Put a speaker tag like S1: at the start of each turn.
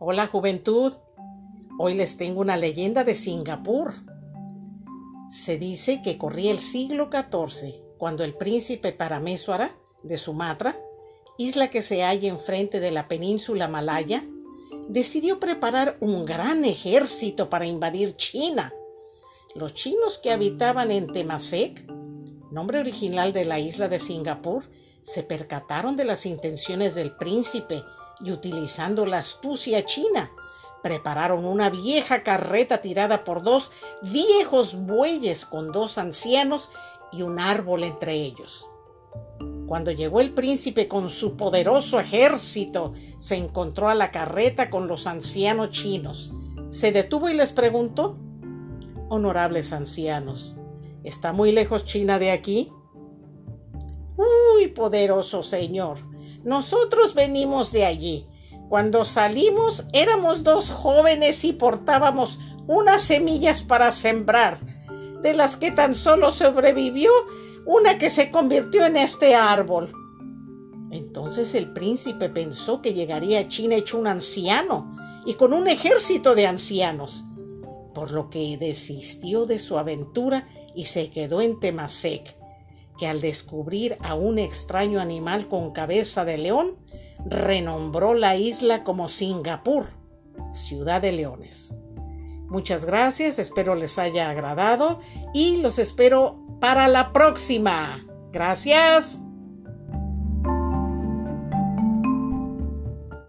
S1: Hola juventud, hoy les tengo una leyenda de Singapur. Se dice que corría el siglo XIV cuando el príncipe Parameswara de Sumatra, isla que se halla enfrente de la península malaya, decidió preparar un gran ejército para invadir China. Los chinos que habitaban en Temasek, nombre original de la isla de Singapur, se percataron de las intenciones del príncipe y utilizando la astucia china, prepararon una vieja carreta tirada por dos viejos bueyes con dos ancianos y un árbol entre ellos. Cuando llegó el príncipe con su poderoso ejército, se encontró a la carreta con los ancianos chinos. Se detuvo y les preguntó, Honorables ancianos, ¿está muy lejos China de aquí? Uy, poderoso señor, nosotros venimos de allí. Cuando salimos éramos dos jóvenes y portábamos unas semillas para sembrar, de las que tan solo sobrevivió una que se convirtió en este árbol. Entonces el príncipe pensó que llegaría a China hecho un anciano y con un ejército de ancianos, por lo que desistió de su aventura y se quedó en Temasek, que al descubrir a un extraño animal con cabeza de león, renombró la isla como Singapur, ciudad de leones. Muchas gracias, espero les haya agradado y los espero para la próxima. Gracias.